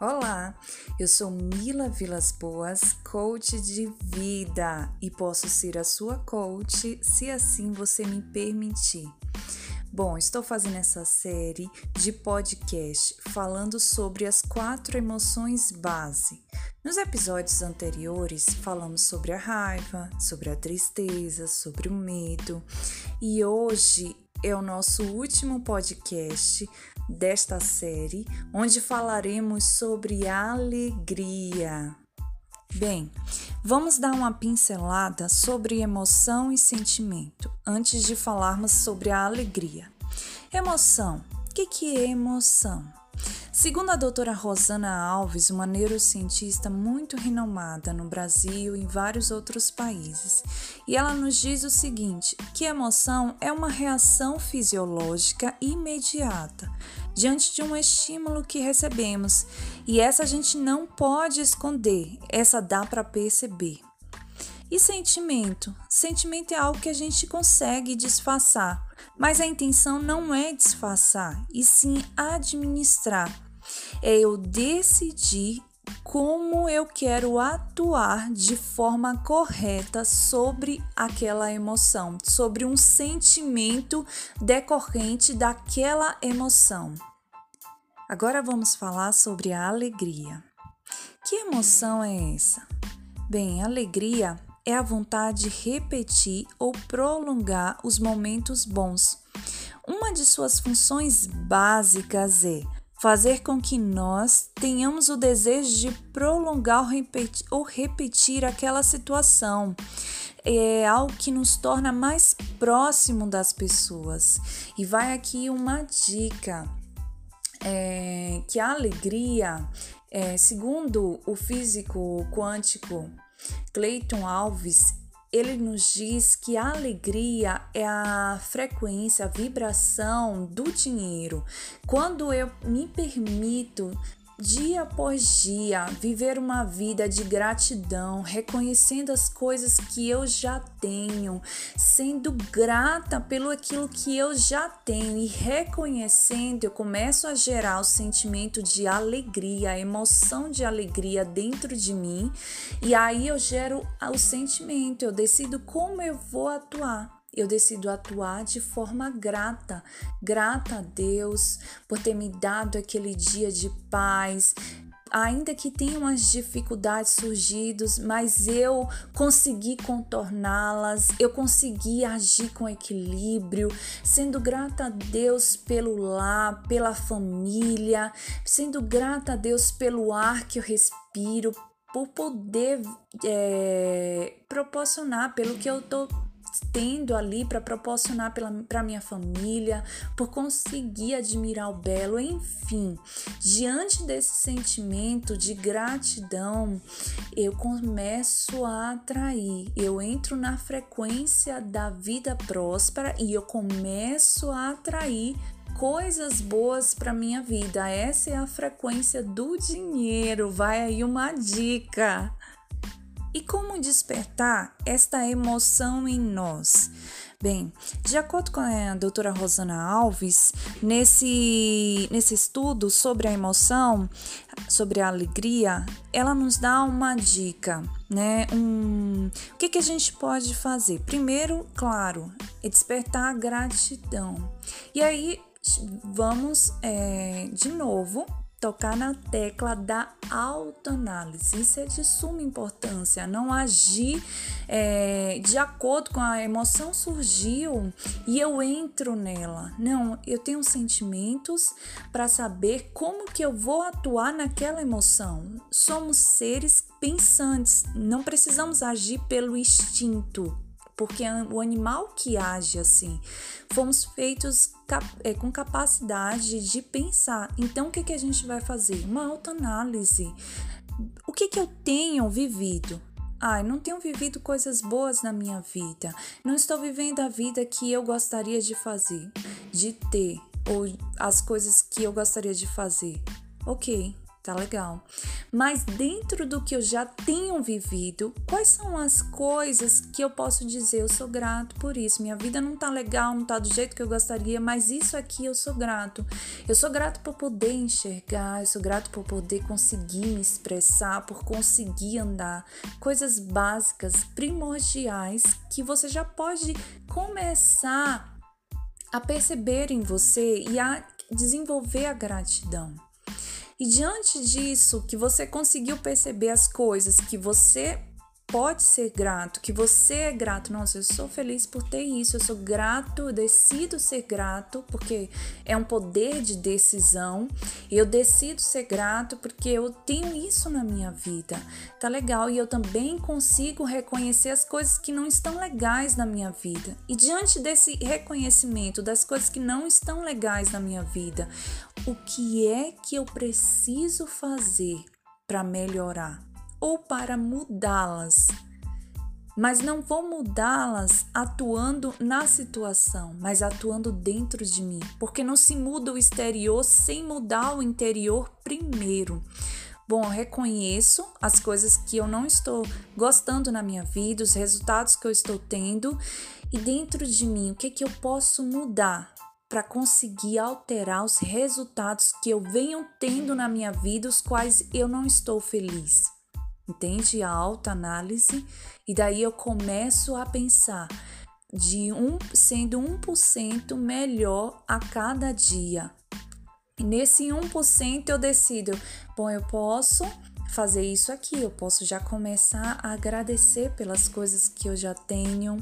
Olá, eu sou Mila Vilas Boas, coach de vida e posso ser a sua coach se assim você me permitir. Bom, estou fazendo essa série de podcast falando sobre as quatro emoções base. Nos episódios anteriores, falamos sobre a raiva, sobre a tristeza, sobre o medo e hoje é o nosso último podcast desta série, onde falaremos sobre alegria. Bem, vamos dar uma pincelada sobre emoção e sentimento antes de falarmos sobre a alegria. Emoção. O que, que é emoção? Segundo a doutora Rosana Alves, uma neurocientista muito renomada no Brasil e em vários outros países, e ela nos diz o seguinte: que emoção é uma reação fisiológica imediata diante de um estímulo que recebemos, e essa a gente não pode esconder, essa dá para perceber. E sentimento? Sentimento é algo que a gente consegue disfarçar, mas a intenção não é disfarçar, e sim administrar. É eu decidir como eu quero atuar de forma correta sobre aquela emoção, sobre um sentimento decorrente daquela emoção. Agora vamos falar sobre a alegria. Que emoção é essa? Bem, alegria é a vontade de repetir ou prolongar os momentos bons. Uma de suas funções básicas é fazer com que nós tenhamos o desejo de prolongar ou repetir, aquela situação. É algo que nos torna mais próximo das pessoas. E vai aqui uma dica: é, que a alegria, é, segundo o físico quântico Clayton Alves, ele nos diz que a alegria é a frequência, a vibração do dinheiro. Quando eu me permito dia após dia, viver uma vida de gratidão, reconhecendo as coisas que eu já tenho, sendo grata pelo aquilo que eu já tenho e reconhecendo, eu começo a gerar o sentimento de alegria, a emoção de alegria dentro de mim, e aí eu gero o sentimento, eu decido como eu vou atuar eu decido atuar de forma grata, grata a Deus por ter me dado aquele dia de paz, ainda que tenham as dificuldades surgido, mas eu consegui contorná-las, eu consegui agir com equilíbrio, sendo grata a Deus pelo lar, pela família, sendo grata a Deus pelo ar que eu respiro, por poder é, proporcionar, pelo que eu tô tendo ali para proporcionar para minha família, por conseguir admirar o belo, enfim. Diante desse sentimento de gratidão, eu começo a atrair, eu entro na frequência da vida próspera e eu começo a atrair coisas boas para minha vida. Essa é a frequência do dinheiro. Vai aí uma dica. E como despertar esta emoção em nós? Bem, de acordo com a doutora Rosana Alves, nesse, nesse estudo sobre a emoção, sobre a alegria, ela nos dá uma dica, né? Um, o que, que a gente pode fazer? Primeiro, claro, é despertar a gratidão. E aí, vamos é, de novo tocar na tecla da autoanálise. Isso é de suma importância. Não agir é, de acordo com a emoção surgiu e eu entro nela. Não, eu tenho sentimentos para saber como que eu vou atuar naquela emoção. Somos seres pensantes, não precisamos agir pelo instinto porque o animal que age assim, fomos feitos é, com capacidade de pensar. Então, o que, que a gente vai fazer? Uma autoanálise. O que, que eu tenho vivido? Ai, não tenho vivido coisas boas na minha vida. Não estou vivendo a vida que eu gostaria de fazer, de ter, ou as coisas que eu gostaria de fazer. Ok, Tá legal. Mas dentro do que eu já tenho vivido, quais são as coisas que eu posso dizer eu sou grato por isso? Minha vida não tá legal, não tá do jeito que eu gostaria, mas isso aqui eu sou grato. Eu sou grato por poder enxergar, eu sou grato por poder conseguir me expressar, por conseguir andar. Coisas básicas, primordiais que você já pode começar a perceber em você e a desenvolver a gratidão. E diante disso, que você conseguiu perceber as coisas que você pode ser grato, que você é grato. Nossa, eu sou feliz por ter isso, eu sou grato, eu decido ser grato, porque é um poder de decisão. Eu decido ser grato porque eu tenho isso na minha vida. Tá legal? E eu também consigo reconhecer as coisas que não estão legais na minha vida. E diante desse reconhecimento das coisas que não estão legais na minha vida, o que é que eu preciso fazer para melhorar? Ou para mudá-las. Mas não vou mudá-las atuando na situação, mas atuando dentro de mim, porque não se muda o exterior sem mudar o interior primeiro. Bom, reconheço as coisas que eu não estou gostando na minha vida, os resultados que eu estou tendo, e dentro de mim, o que, que eu posso mudar para conseguir alterar os resultados que eu venho tendo na minha vida, os quais eu não estou feliz entende? A autoanálise, e daí eu começo a pensar de um sendo 1% melhor a cada dia. E nesse 1% eu decido, bom, eu posso fazer isso aqui, eu posso já começar a agradecer pelas coisas que eu já tenho.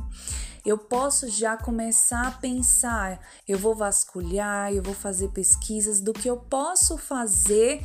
Eu posso já começar a pensar, eu vou vasculhar, eu vou fazer pesquisas do que eu posso fazer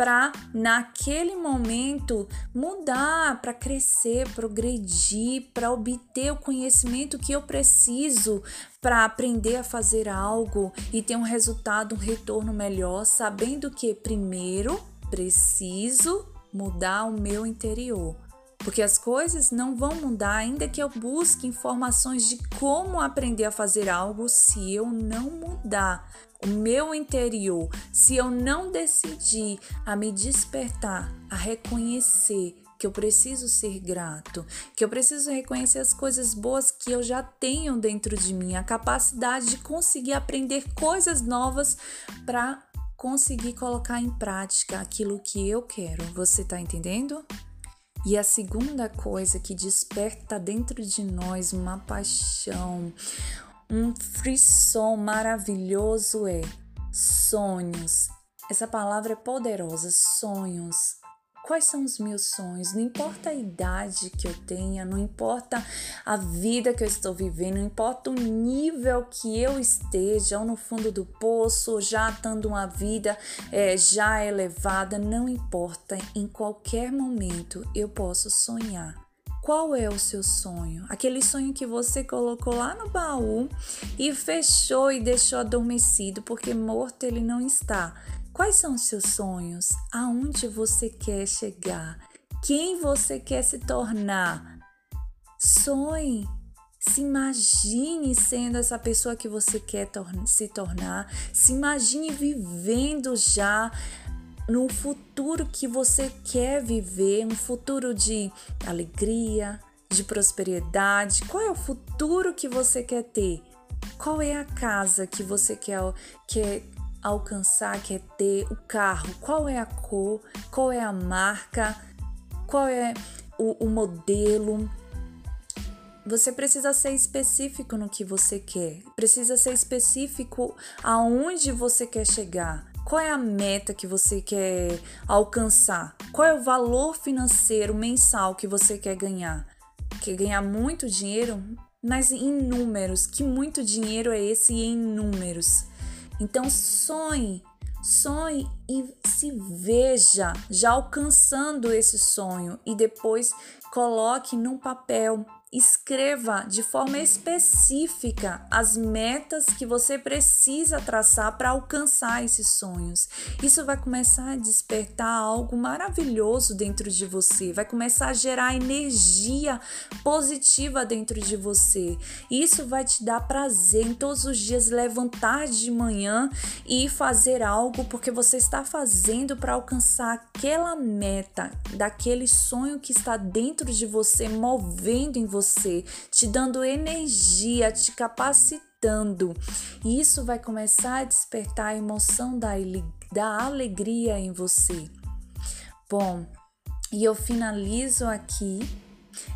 para naquele momento mudar, para crescer, progredir, para obter o conhecimento que eu preciso para aprender a fazer algo e ter um resultado, um retorno melhor, sabendo que primeiro preciso mudar o meu interior. Porque as coisas não vão mudar ainda que eu busque informações de como aprender a fazer algo se eu não mudar o meu interior, se eu não decidir a me despertar, a reconhecer que eu preciso ser grato, que eu preciso reconhecer as coisas boas que eu já tenho dentro de mim, a capacidade de conseguir aprender coisas novas para conseguir colocar em prática aquilo que eu quero. Você está entendendo? E a segunda coisa que desperta dentro de nós uma paixão, um frisson maravilhoso é sonhos. Essa palavra é poderosa, sonhos. Quais são os meus sonhos? Não importa a idade que eu tenha, não importa a vida que eu estou vivendo, não importa o nível que eu esteja, ou no fundo do poço, ou já tendo uma vida é, já elevada, não importa. Em qualquer momento eu posso sonhar. Qual é o seu sonho? Aquele sonho que você colocou lá no baú e fechou e deixou adormecido, porque morto ele não está. Quais são os seus sonhos? Aonde você quer chegar? Quem você quer se tornar? Sonhe, se imagine sendo essa pessoa que você quer tor se tornar. Se imagine vivendo já no futuro que você quer viver, um futuro de alegria, de prosperidade. Qual é o futuro que você quer ter? Qual é a casa que você quer, quer alcançar, quer ter? O carro? Qual é a cor? Qual é a marca? Qual é o, o modelo? Você precisa ser específico no que você quer, precisa ser específico aonde você quer chegar. Qual é a meta que você quer alcançar? Qual é o valor financeiro mensal que você quer ganhar? Quer ganhar muito dinheiro? Mas em números. Que muito dinheiro é esse em números? Então sonhe, sonhe e se veja já alcançando esse sonho e depois coloque num papel escreva de forma específica as metas que você precisa traçar para alcançar esses sonhos. Isso vai começar a despertar algo maravilhoso dentro de você, vai começar a gerar energia positiva dentro de você. Isso vai te dar prazer em todos os dias levantar de manhã e fazer algo porque você está fazendo para alcançar aquela meta, daquele sonho que está dentro de você, movendo em você você, te dando energia, te capacitando. E isso vai começar a despertar a emoção da, da alegria em você. Bom, e eu finalizo aqui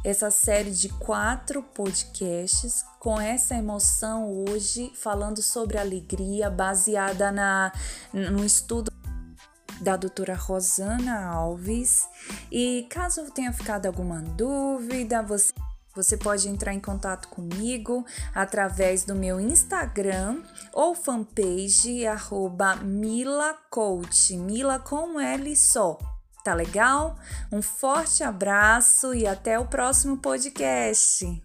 essa série de quatro podcasts com essa emoção hoje, falando sobre alegria, baseada na, no estudo da doutora Rosana Alves. E caso tenha ficado alguma dúvida, você você pode entrar em contato comigo através do meu Instagram ou fanpage arroba milacoach, Mila com L só. Tá legal? Um forte abraço e até o próximo podcast.